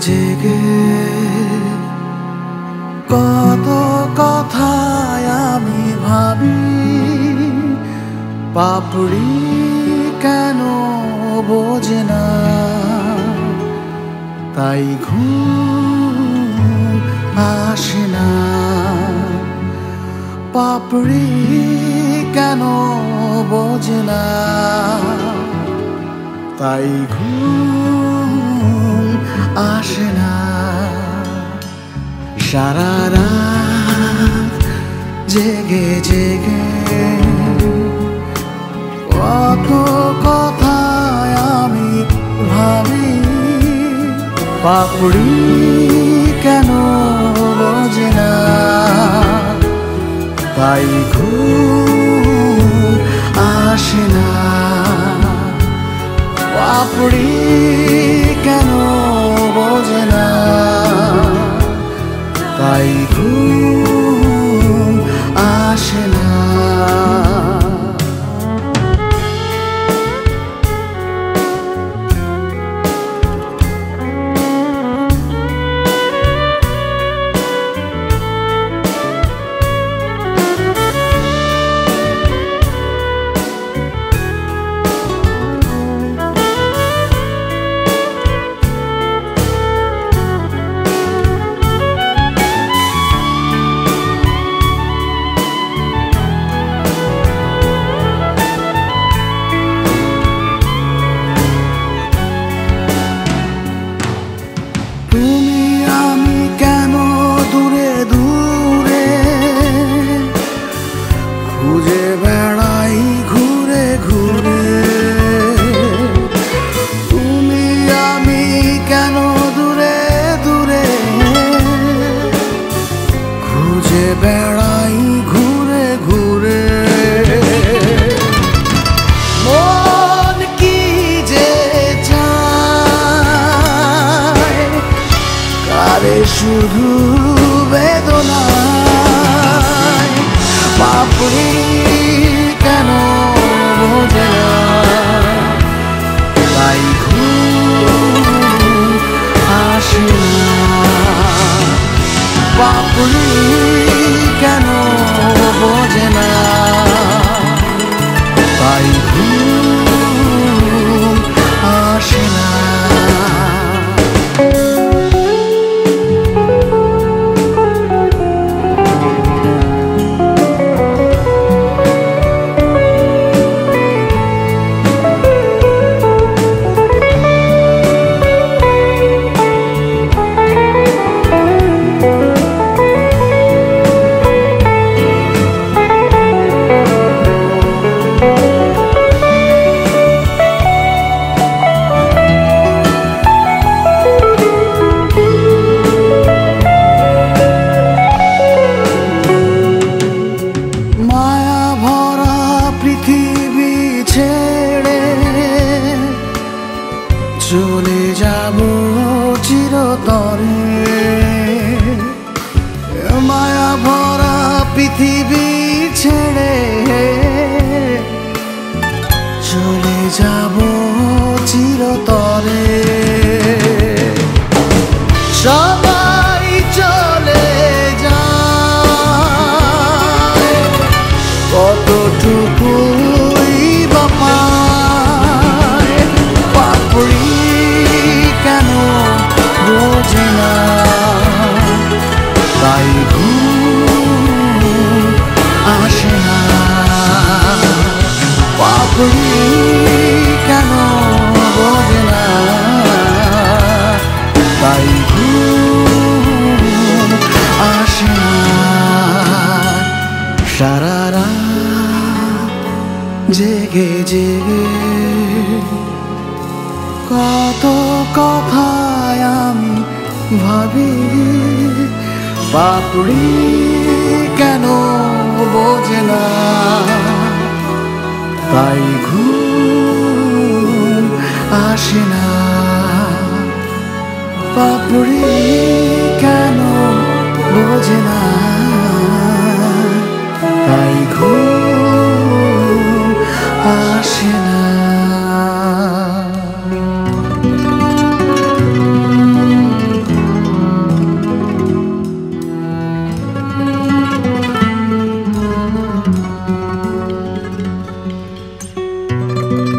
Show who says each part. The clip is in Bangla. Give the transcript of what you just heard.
Speaker 1: জেগে কত কথায় আমি ভাবি, পাপড়ি কেন বোঝে না? তাই ঘুম আসে না। পাপড়ি কেন বোঝে না? তাই ঘুম আসে না সারা রাত জেগে জেগে কত কথায় আমি ভাবি, পাপড়ি কেন বোঝে না? তাই আসে না পাপড়ি কেন তাই খুঁজে বেড়াই ঘুরে ঘুরে। মন কি যে চায় কারে শুধু পৃথিবী ছেড়ে জেগে জেগে। কত কথায় আমি ভাবি পাপড়ি কেন বোঝে না? তাই ঘুম আসে না। পাপড়ি কেন বোঝে না?